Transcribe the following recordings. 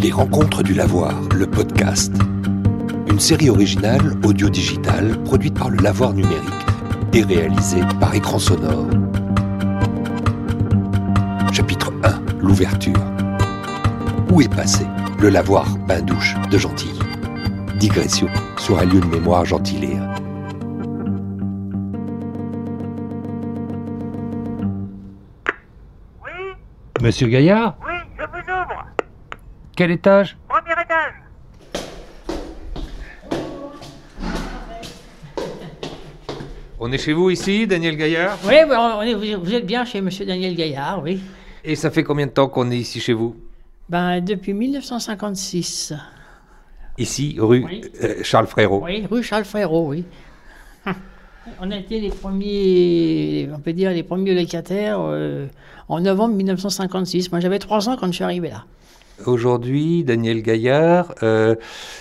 Les rencontres du lavoir, le podcast. Une série originale audio-digitale produite par le lavoir numérique et réalisée par écran sonore. Chapitre 1. L'ouverture. Où est passé le lavoir bain-douche de Gentilly Digression sur un lieu de mémoire gentilléen. Oui, Monsieur Gaillard oui, je vous ouvre. Quel étage Premier étage. On est chez vous ici, Daniel Gaillard? Oui, oui, on est- vous êtes bien chez Monsieur Daniel Gaillard, oui. Et ça fait combien de temps qu'on est ici chez vous? Ben, depuis 1956. Ici, rue Oui. euh, Charles Frérot. Oui, rue Charles Frérot, oui. On a été les premiers, on peut dire, les premiers locataires euh, en novembre 1956. Moi, j'avais trois ans quand je suis arrivé là. Aujourd'hui, Daniel Gaillard, euh,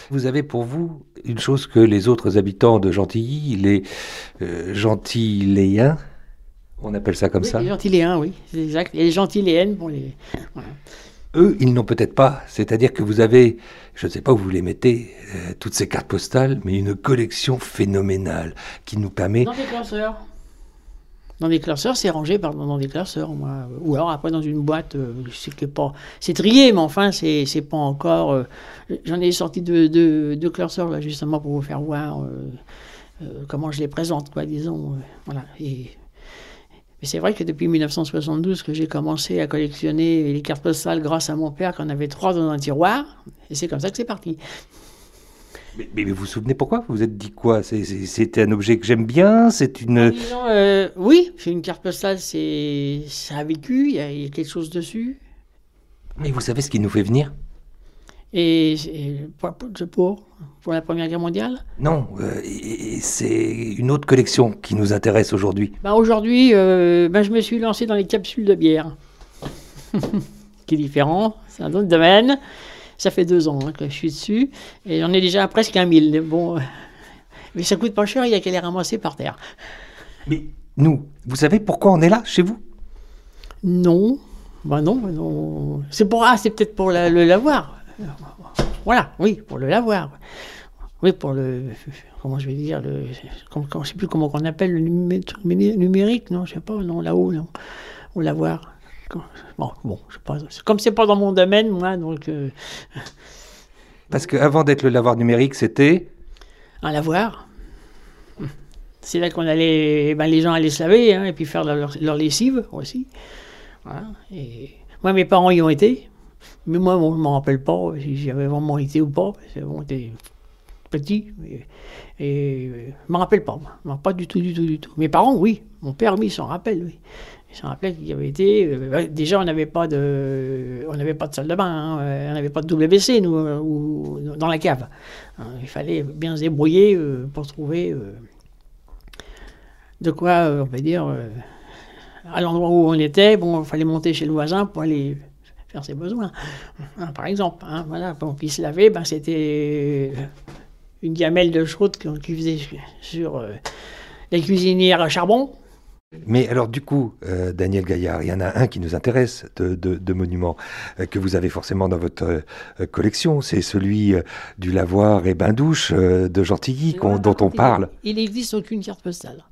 vous avez pour vous une chose que les autres habitants de Gentilly, les euh, Gentilléens, on appelle ça comme Oui, ça, Les gentilléens, oui, c'est exact. Et les gentilléennes pour les. voilà. eux, ils n'ont peut-être pas. C'est-à-dire que vous avez, je ne sais pas où vous les mettez, euh, toutes ces cartes postales, mais une collection phénoménale qui nous permet Dans classeurs. Dans des classeurs, c'est rangé dans des classeurs. Moi. Ou alors après dans une boîte, euh, c'est trié, mais enfin c'est, pas encore. euh, j'en ai sorti deux, deux, deux classeurs là justement pour vous faire voir euh, comment je les présente, quoi, disons. voilà. Et, mais c'est vrai que depuis 1972 que j'ai commencé à collectionner les cartes postales grâce à mon père, qu'on avait trois dans un tiroir, et c'est comme ça que c'est parti. Mais, mais vous vous souvenez pourquoi Vous vous êtes dit quoi? C'est- un objet que j'aime bien C'est une... Disons, euh, oui, c'est une carte postale, c'est, ça a vécu, il y, a- il y a quelque chose dessus. Mais vous savez ce qui nous fait venir? Et, et pour, pour, pour la Première Guerre mondiale? Non, euh, c'est une autre collection qui nous intéresse aujourd'hui. ben Aujourd'hui, euh, ben je me suis lancé dans les capsules de bière. qui est différent, c'est un autre domaine. Ça fait deux ans hein, que je suis dessus. Et j'en ai déjà presque un mille. Bon, euh, mais ça coûte pas cher, il y a qu'à les ramasser par terre. Mais nous, vous savez pourquoi on est là, chez vous? Non, ben non, non. C'est pour ah, c'est peut-être pour la- le lavoir. Voilà, oui, pour le lavoir. Oui, pour le comment je vais dire le comment, je sais plus comment on appelle le numérique, non, je sais pas, non là-haut, non, au lavoir. Bon, bon, je c'est- Comme c'est pas dans mon domaine, moi, donc euh, Parce qu'avant d'être le lavoir numérique, c'était... un lavoir. C'est là qu'on allait, ben, les gens allaient se laver hein, et puis faire leur, leur lessive aussi. Voilà. Et moi, mes parents y ont été, mais moi, bon, je ne m'en rappelle pas si j'avais vraiment été ou pas. que, bon, j'étais petit et, et, euh, je m'en rappelle pas. Moi. Pas du tout, du tout, du tout. Mes parents, oui. Mon père, oui, s'en rappelle, oui. Il s'en rappelait qu'il y avait été. euh, déjà, on n'avait pas de, on n'avait pas de salle de bain, hein, euh, on n'avait pas de WC nous, euh, dans la cave. Hein, il fallait bien se débrouiller pour trouver de quoi, on va dire, à l'endroit où on était, bon, il fallait monter chez le voisin pour aller faire ses besoins. Hein, par exemple, voilà, pour qu'on puisse laver, ben, c'était une gamelle de chaude qu'on qui faisait sur les cuisinières à charbon. Mais alors du coup, euh, Daniel Gaillard, il y en a un qui nous intéresse de, de- de monuments euh, que vous avez forcément dans votre euh, collection, c'est celui du lavoir et bain-douche de Gentilly Voilà, dont on parle. Il n'existe aucune carte postale.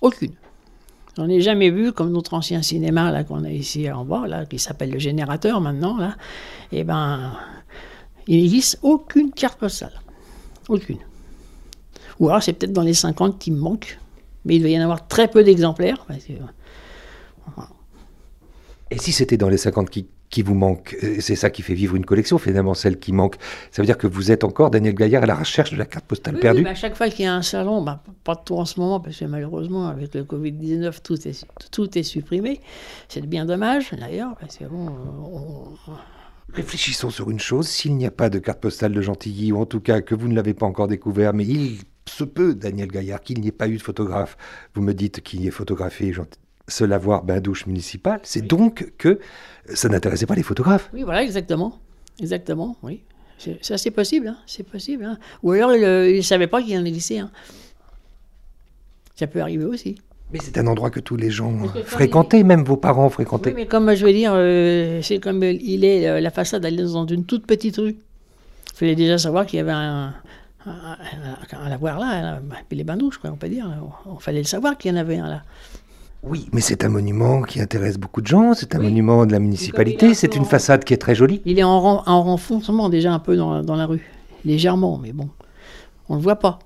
Aucune. J'en ai jamais vu comme notre ancien cinéma là qu'on a ici en bas, là, qui s'appelle le générateur maintenant, là. Eh ben, il n'existe aucune carte postale. Aucune. Ou alors c'est peut-être dans les 50 qui me manquent, mais il doit y en avoir très peu d'exemplaires. Et si c'était dans les 50 qui, qui vous manquent, euh, c'est ça qui fait vivre une collection, finalement celle qui manque, ça veut dire que vous êtes encore, Daniel Gaillard, à la recherche de la carte postale Oui, perdue oui, bah, à chaque fois qu'il y a un salon, bah, pas de tout en ce moment, parce que malheureusement, avec le Covid-19, tout est, tout est supprimé. C'est bien dommage, d'ailleurs, parce que bon, on- Réfléchissons sur une chose, s'il n'y a pas de carte postale de Gentilly, ou en tout cas que vous ne l'avez pas encore découvert, mais il se peut, Daniel Gaillard, qu'il n'y ait pas eu de photographe. Vous me dites qu'il y ait photographié ce lavoir bain-douche municipal, c'est donc que ça n'intéressait pas les photographes. Oui, voilà, exactement. Exactement, oui. C'est c'est possible, hein, c'est possible. hein. Ou alors, il ne savait pas qu'il y en existait. Hein. Ça peut arriver aussi. Mais c'est un endroit que tous les gens fréquentaient, même vos parents fréquentaient. Oui, mais comme je veux dire, euh, c'est comme il est, euh, la façade elle est dans une toute petite rue. Il fallait déjà savoir qu'il y avait un, un, lavoir là, les bains douches, quoi, on peut dire. Il fallait le savoir qu'il y en avait un là. Oui, mais c'est un monument qui intéresse beaucoup de gens, c'est un monument de la municipalité, c'est une façade qui est très jolie. Il est en, en renfoncement déjà un peu dans, dans la rue, légèrement, mais bon, on ne le voit pas.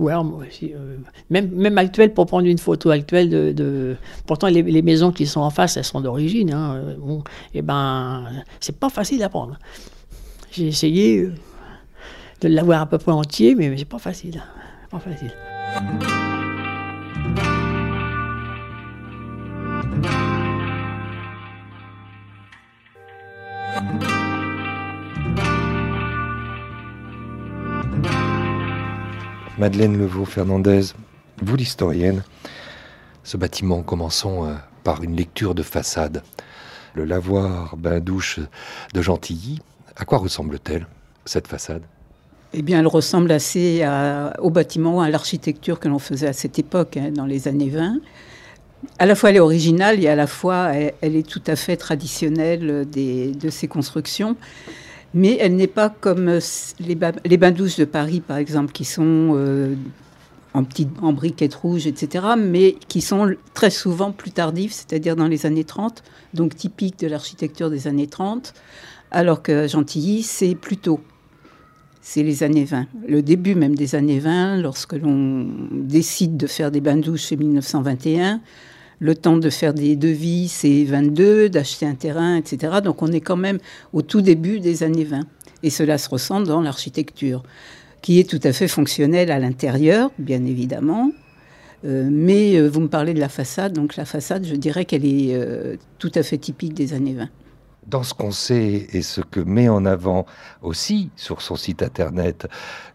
Euh, même, même actuel, pour prendre une photo actuelle de. pourtant, les, les, maisons qui sont en face, elles sont d'origine. Hein, euh, bon, et eh ben, c'est pas facile à prendre. J'ai essayé euh, de l'avoir à peu près entier, mais c'est pas facile. Pas facile. Madeleine Levaux-Fernandez, vous l'historienne, ce bâtiment, commençons euh, par une lecture de façade. Le lavoir bain-douche de Gentilly, à quoi ressemble-t-elle, cette façade? Eh bien, elle ressemble assez au bâtiment, à l'architecture que l'on faisait à cette époque, hein, dans les années 20. À la fois, elle est originale et à la fois, elle, est tout à fait traditionnelle de ces constructions mais elle n'est pas comme les, les bains douches de Paris, par exemple, qui sont euh, en, petit, en briquettes rouges, etc., mais qui sont très souvent plus tardifs, c'est-à-dire dans les années 30, donc typiques de l'architecture des années 30, alors que Gentilly, c'est plus tôt. C'est les années 20, le début même des années 20, lorsque l'on décide de faire des bains douches, c'est 1921 le temps de faire des devis, c'est 22, d'acheter un terrain, etc. Donc on est quand même au tout début des années 20. Et cela se ressent dans l'architecture, qui est tout à fait fonctionnelle à l'intérieur, bien évidemment. Euh, mais euh, vous me parlez de la façade, donc la façade, je dirais qu'elle est euh, tout à fait typique des années 20 dans ce qu'on sait et ce que met en avant aussi sur son site internet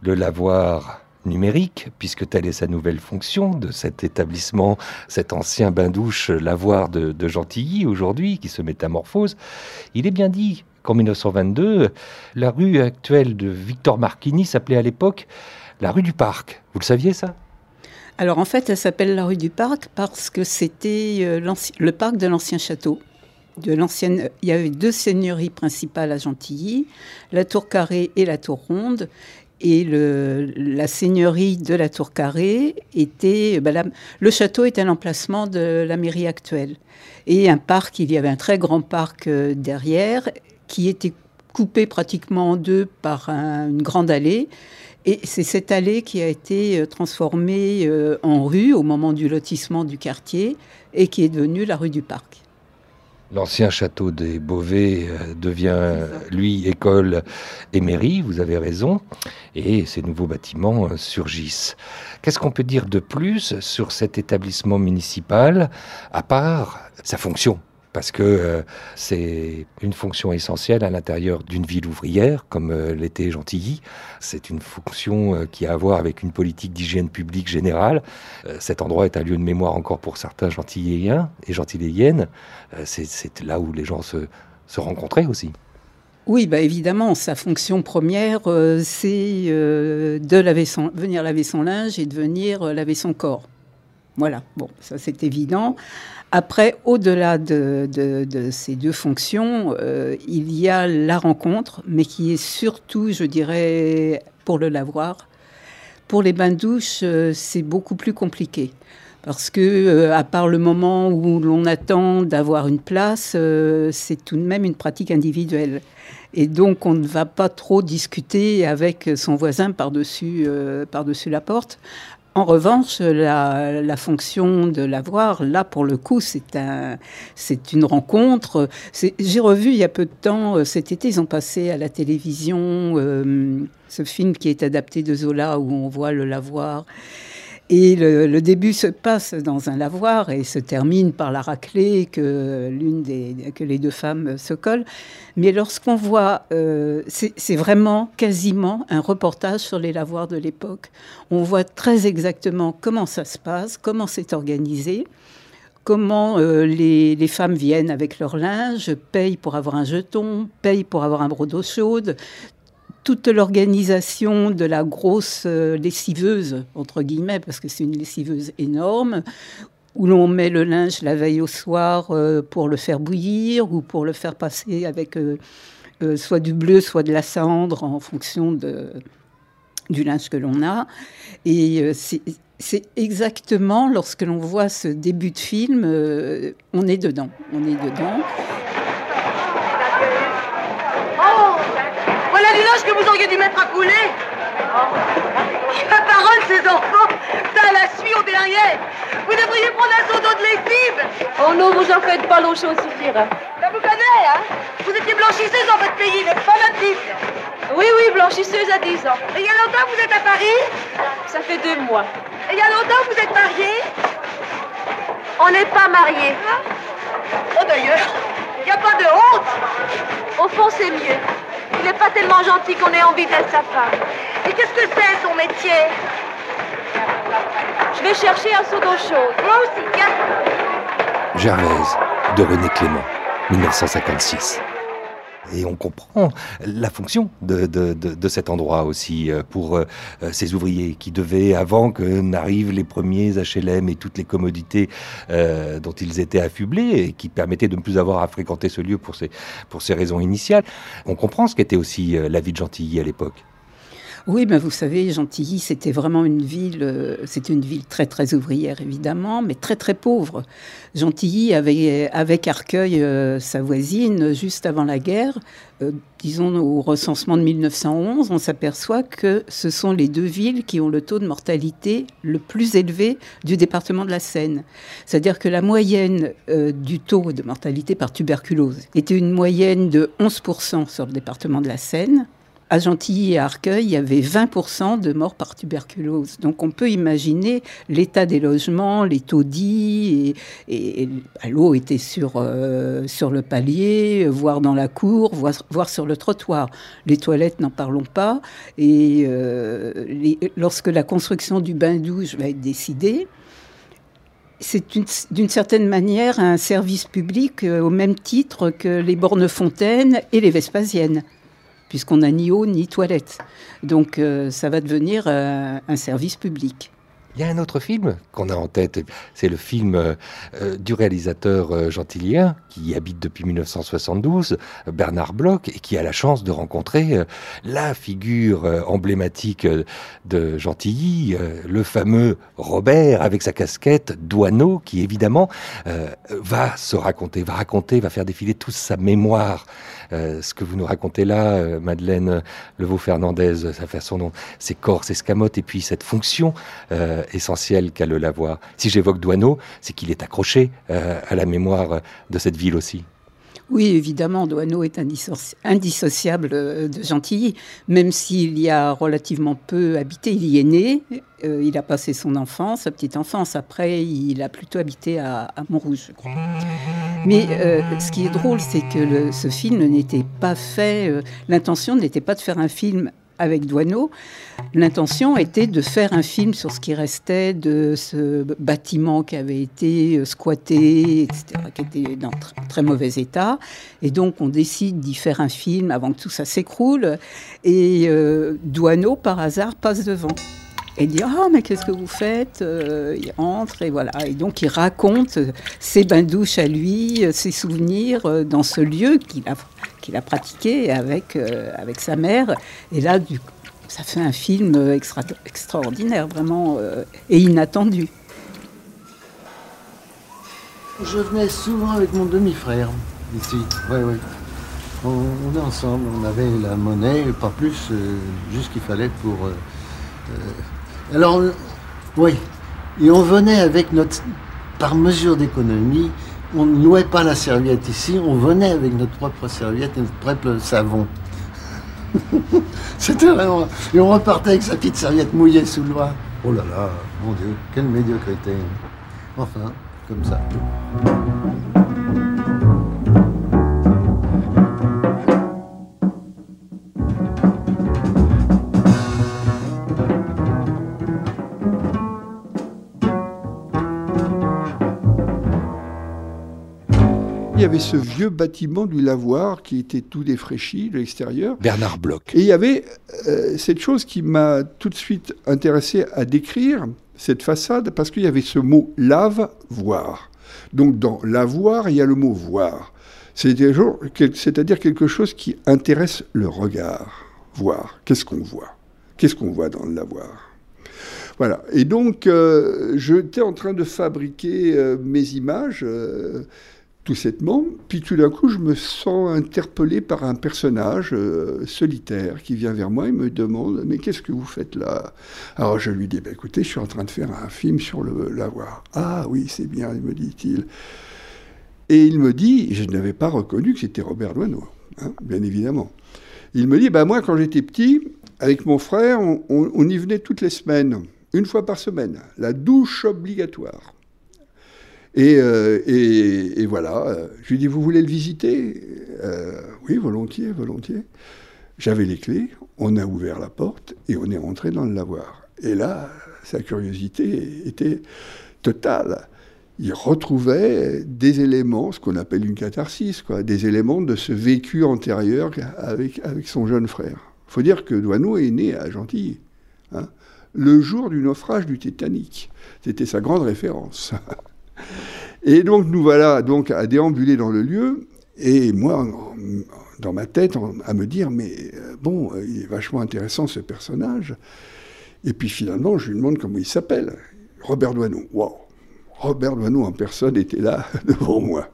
le lavoir numérique, puisque telle est sa nouvelle fonction de cet établissement, cet ancien bain-douche lavoir de, Gentilly aujourd'hui, qui se métamorphose. Il est bien dit qu'en 1922, la rue actuelle de Victor Marquini s'appelait à l'époque la rue du Parc. Vous le saviez ça? Alors en fait, elle s'appelle la rue du Parc parce que c'était euh, le parc de l'ancien château. De l'ancienne, il y avait deux seigneuries principales à Gentilly, la tour carrée et la tour ronde, et le, la seigneurie de la Tour Carrée était. Ben le château était l'emplacement de la mairie actuelle. Et un parc, il y avait un très grand parc euh, derrière qui était coupé pratiquement en deux par une grande allée. Et c'est cette allée qui a été euh, transformée euh, en rue au moment du lotissement du quartier et qui est devenue la rue du Parc. L'ancien château des Beauvais euh, devient, lui, école et mairie, vous avez raison, et ces nouveaux bâtiments euh, surgissent. Qu'est-ce qu'on peut dire de plus sur cet établissement municipal, à part sa fonction? Parce que euh, c'est une fonction essentielle à l'intérieur d'une ville ouvrière, comme euh, l'était Gentilly. C'est une fonction euh, qui a à voir avec une politique d'hygiène publique générale. cet endroit est un lieu de mémoire encore pour certains gentilléiens et gentilléiennes. c'est là où les gens se, rencontraient aussi. Oui, bah évidemment, sa fonction première, c'est de venir laver son linge et de venir laver son corps. Voilà, bon, ça c'est évident. Après, au-delà de, ces deux fonctions, euh, il y a la rencontre, mais qui est surtout, je dirais, pour le lavoir. Pour les bains-douches, euh, c'est beaucoup plus compliqué. Parce que, euh, à part le moment où l'on attend d'avoir une place, c'est tout de même une pratique individuelle. Et donc, on ne va pas trop discuter avec son voisin par-dessus par -dessus la porte. En revanche, la, fonction de l'avoir, là, pour le coup, c'est un, c'est une rencontre. J'ai revu il y a peu de temps, euh, cet été, ils ont passé à la télévision euh, ce film qui est adapté de Zola, où on voit le lavoir. Et le, début se passe dans un lavoir et se termine par la raclée que, les deux femmes se collent. Mais lorsqu'on voit, euh, c'est vraiment quasiment un reportage sur les lavoirs de l'époque. On voit très exactement comment ça se passe, comment c'est organisé comment euh, les, femmes viennent avec leur linge, payent pour avoir un jeton, payent pour avoir un brodeau d'eau chaude, toute l'organisation de la grosse lessiveuse, entre guillemets, parce que c'est une lessiveuse énorme, où l'on met le linge la veille au soir pour le faire bouillir ou pour le faire passer avec soit du bleu, soit de la cendre, en fonction du linge que l'on a. Et c'est exactement lorsque l'on voit ce début de film, euh, on est dedans. On est dedans. Oh Que vous auriez dû mettre à couler La parole, ces enfants Ça la suit au derrière Vous devriez prendre un seau d'eau de lessive Oh non, vous en faites pas, l'eau chaude suffira. Ça vous connaît, hein Vous étiez blanchisseuse dans votre pays, n'est-ce pas, notre Oui, oui, blanchisseuse à 10 ans. Et il y a longtemps que vous êtes à Paris? Ça fait deux mois. Et il y a longtemps que vous êtes mariés On n'est pas mariés. Oh d'ailleurs, il n'y a pas de honte Au fond, c'est mieux. Il n'est pas tellement gentil qu'on ait envie d'être sa femme. Et qu'est-ce que c'est son métier? Je vais chercher un seau d'eau chaude. Moi aussi. Gervaise de René Clément, 1956. Et on comprend la fonction de, de, de, cet endroit aussi euh, pour euh, ces ouvriers qui devaient, avant que n'arrivent les premiers HLM et toutes les commodités euh, dont ils étaient affublés et qui permettaient de ne plus avoir à fréquenter ce lieu pour ces, pour ces raisons initiales, on comprend ce qu'était aussi la vie de Gentilly à l'époque. Oui, ben vous savez, Gentilly, c'était vraiment une ville, euh, c'était une ville très très ouvrière évidemment, mais très très pauvre. Gentilly avait avec Arcueil, euh, sa voisine, juste avant la guerre, euh, disons au recensement de 1911, on s'aperçoit que ce sont les deux villes qui ont le taux de mortalité le plus élevé du département de la Seine. C'est-à-dire que la moyenne du taux de mortalité par tuberculose était une moyenne de 11% sur le département de la Seine à Gentilly et à Arcueil, il y avait 20% de morts par tuberculose. Donc on peut imaginer l'état des logements, les taudis, et, et l'eau était sur, euh, le palier, voire dans la cour, voire, sur le trottoir. Les toilettes, n'en parlons pas. Et euh, lorsque la construction du bain-douche va être décidée, c'est d'une certaine manière un service public euh, au même titre que les bornes fontaines et les Vespasiennes puisqu'on n'a ni eau ni toilette. Donc euh, ça va devenir euh, un service public. Il y a un autre film qu'on a en tête, c'est le film euh, du réalisateur euh, gentilien qui habite depuis 1972, Bernard Bloch, et qui a la chance de rencontrer euh, la figure emblématique de Gentilly, le fameux Robert avec sa casquette douaneau, qui évidemment va se raconter, va raconter, va faire défiler toute sa mémoire. ce que vous nous racontez là, Madeleine Levaux-Fernandez, ça fait son nom, ses corps, ses escamotes, et puis cette fonction essentiel qu'a le Lavoir. Si j'évoque Douaneau, c'est qu'il est accroché euh, à la mémoire de cette ville aussi. Oui, évidemment, Douaneau est indissociable euh, de Gentilly, même s'il y a relativement peu habité. Il y est né, euh, il a passé son enfance, sa petite enfance. Après, il a plutôt habité à, Montrouge, je crois. Mais ce qui est drôle, c'est que ce film n'était pas fait. L'intention n'était pas de faire un film avec Douaneau, l'intention était de faire un film sur ce qui restait de ce bâtiment qui avait été euh, squatté, qui était dans très, très mauvais état. Et donc, on décide d'y faire un film avant que tout ça s'écroule. Et euh, Douaneau, par hasard, passe devant. Et dit Ah, mais qu'est-ce que vous faites euh, Il entre et voilà. Et donc, il raconte ses bains-douches à lui, ses souvenirs dans ce lieu qu'il a qu'il a pratiqué avec, euh, avec sa mère. Et là, du, ça fait un film extra, extraordinaire, vraiment, euh, et inattendu. Je venais souvent avec mon demi-frère ici. Oui, oui. On, est ensemble, on avait la monnaie, pas plus, euh, juste qu'il fallait pour. Alors, oui. Et on venait avec notre. Par mesure d'économie, on ne louait pas la serviette ici, on venait avec notre propre serviette et notre propre savon. C'était vraiment. Et on repartait avec sa petite serviette mouillée sous le doigt. Oh là là, mon Dieu, quelle médiocrité. Enfin, comme ça. Il y avait ce vieux bâtiment du lavoir qui était tout défraîchi de l'extérieur. Bernard Bloch. Et il y avait euh, cette chose qui m'a tout de suite intéressé à décrire, cette façade, parce qu'il y avait ce mot lave, voir. Donc dans lavoir, il y a le mot voir. C'est-à-dire quelque chose qui intéresse le regard. Voir. Qu'est-ce qu'on voit? Qu'est-ce qu'on voit dans le lavoir? Voilà. Et donc, euh, j'étais en train de fabriquer euh, mes images tout simplement. Puis tout d'un coup, je me sens interpellé par un personnage euh, solitaire qui vient vers moi et me demande Mais qu'est-ce que vous faites là? Alors je lui dis bah, Écoutez, je suis en train de faire un film sur le lavoir. Ah oui, c'est bien, me dit-il. Et il me dit Je n'avais pas reconnu que c'était Robert Doisneau, hein, bien évidemment. Il me dit bah, Moi, quand j'étais petit, avec mon frère, on y venait toutes les semaines, une fois par semaine, la douche obligatoire. Euh, et, voilà, je lui dis, vous voulez le visiter? Euh, Oui, volontiers, volontiers. J'avais les clés, on a ouvert la porte et on est rentré dans le lavoir. Et là, sa curiosité était totale. Il retrouvait des éléments, ce qu'on appelle une catharsis, quoi, des éléments de ce vécu antérieur avec, son jeune frère. Il faut dire que Douaneau est né à Gentilly, hein, le jour du naufrage du Titanic. C'était sa grande référence. Et donc nous voilà donc à déambuler dans le lieu, et moi, dans ma tête, à me dire, mais euh, bon, euh, il est vachement intéressant ce personnage. Et puis finalement, je lui demande comment il s'appelle. Robert Doisneau. Waouh Robert Doisneau en personne était là devant moi.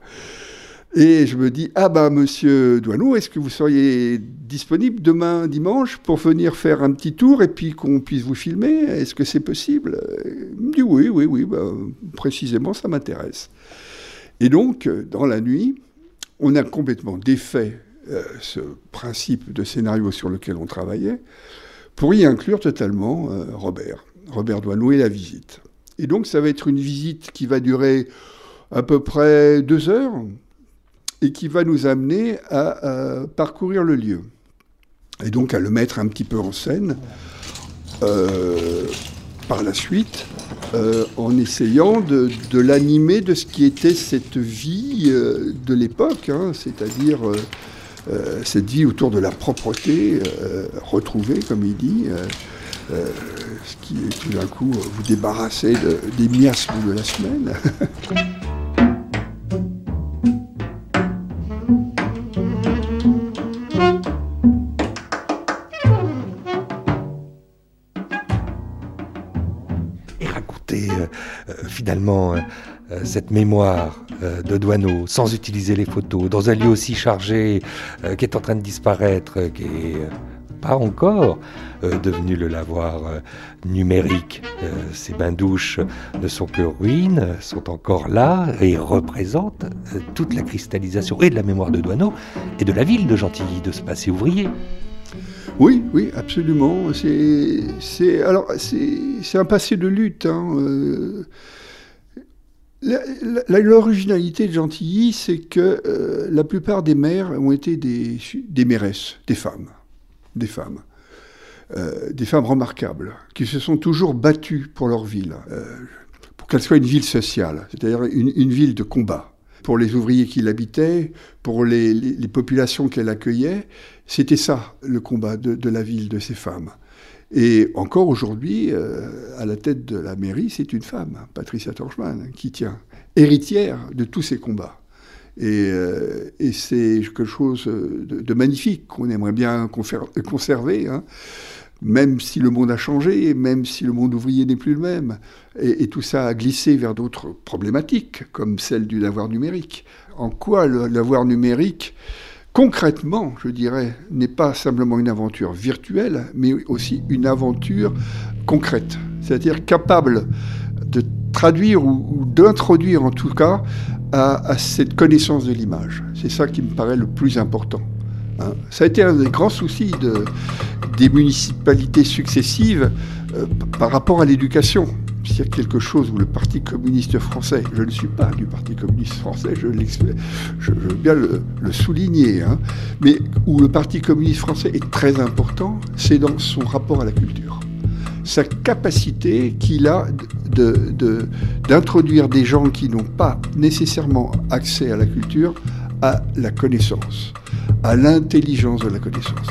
Et je me dis, ah ben monsieur Douaneau, est-ce que vous seriez disponible demain dimanche pour venir faire un petit tour et puis qu'on puisse vous filmer? Est-ce que c'est possible? Il me dit oui, oui, oui, ben, précisément ça m'intéresse. Et donc, dans la nuit, on a complètement défait euh, ce principe de scénario sur lequel on travaillait pour y inclure totalement euh, Robert, Robert Douaneau et la visite. Et donc ça va être une visite qui va durer à peu près deux heures, et qui va nous amener à, parcourir le lieu. Et donc à le mettre un petit peu en scène euh, par la suite, euh, en essayant de, l'animer de ce qui était cette vie euh, de l'époque, hein, c'est-à-dire cette vie autour de la propreté retrouvée, comme il dit. ce qui tout d'un coup vous débarrasser des miasmes de la semaine. finalement euh, euh, cette mémoire euh, de Douaneau, sans utiliser les photos, dans un lieu aussi chargé, qui est en train de disparaître, qui est pas encore devenu le lavoir numérique. ces bains-douches ne sont que ruines, sont encore là et représentent toute la cristallisation et de la mémoire de Douaneau et de la ville de Gentilly, de ce passé ouvrier. Oui, oui, absolument. C'est un passé de lutte. Hein. L'originalité de Gentilly, c'est que euh, la plupart des maires ont été des, des mairesses, des femmes, des femmes, euh, des femmes remarquables, qui se sont toujours battues pour leur ville, euh, pour qu'elle soit une ville sociale, c'est-à-dire une, ville de combat. Pour les ouvriers qui l'habitaient, pour les, populations qu'elle accueillait, c'était ça le combat de la ville, de ces femmes. Et encore aujourd'hui, euh, à la tête de la mairie, c'est une femme, Patricia Torchman, qui tient, héritière de tous ces combats. Et, euh, c'est quelque chose de, magnifique qu'on aimerait bien conserver, hein. même si le monde a changé, même si le monde ouvrier n'est plus le même. Et, tout ça a glissé vers d'autres problématiques, comme celle du lavoir numérique. En quoi le lavoir numérique concrètement, je dirais, n'est pas simplement une aventure virtuelle, mais aussi une aventure concrète, c'est-à-dire capable de traduire ou, d'introduire en tout cas à, cette connaissance de l'image. C'est ça qui me paraît le plus important. Hein. Ça a été un des grands soucis de, des municipalités successives euh, par rapport à l'éducation s'il y a quelque chose où le Parti communiste français, je ne suis pas du Parti communiste français, je, veux bien le, souligner, hein, mais où le Parti communiste français est très important, c'est dans son rapport à la culture. sa capacité qu'il a d'introduire de, des gens qui n'ont pas nécessairement accès à la culture à la connaissance, à l'intelligence de la connaissance.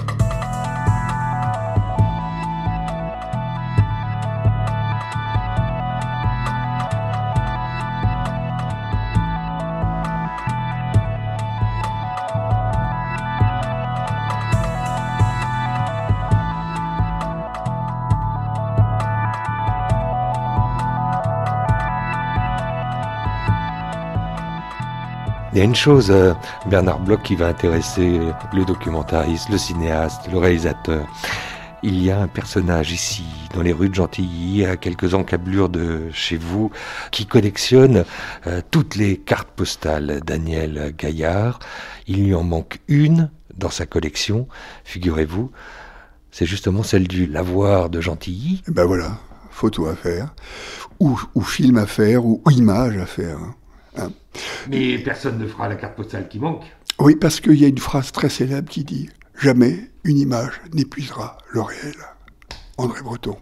Y a une chose, euh, Bernard Bloch, qui va intéresser le documentariste, le cinéaste, le réalisateur. Il y a un personnage ici, dans les rues de Gentilly, à quelques encablures de chez vous, qui collectionne euh, toutes les cartes postales. Daniel Gaillard, il lui en manque une dans sa collection, figurez-vous. C'est justement celle du lavoir de Gentilly. ben voilà, photo à faire, ou, film à faire, ou, ou image à faire. Hein. Mais personne ne fera la carte postale qui manque. Oui, parce qu'il y a une phrase très célèbre qui dit Jamais une image n'épuisera le réel. André Breton.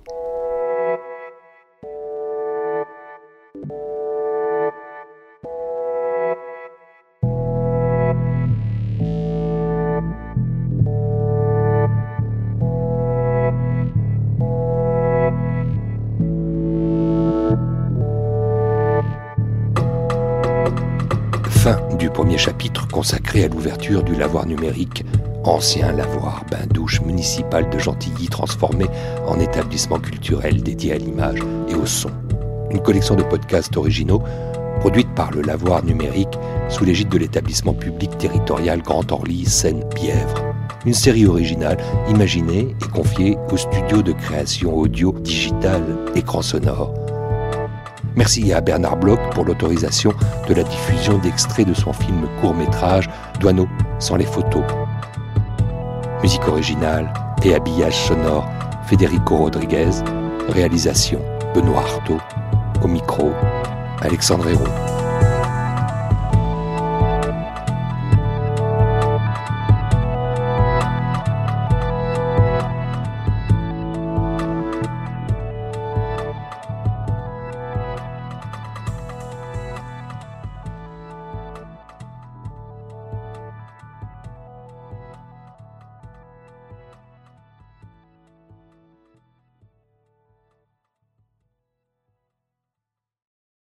Chapitre consacré à l'ouverture du lavoir numérique, ancien lavoir bain-douche municipal de Gentilly transformé en établissement culturel dédié à l'image et au son. Une collection de podcasts originaux produite par le lavoir numérique sous l'égide de l'établissement public territorial Grand Orly Seine-Bièvre. Une série originale imaginée et confiée au studio de création audio digital écran sonore Merci à Bernard Bloch pour l'autorisation de la diffusion d'extraits de son film court-métrage Douaneau sans les photos. Musique originale et habillage sonore Federico Rodriguez. Réalisation Benoît Artaud. Au micro, Alexandre Hérault.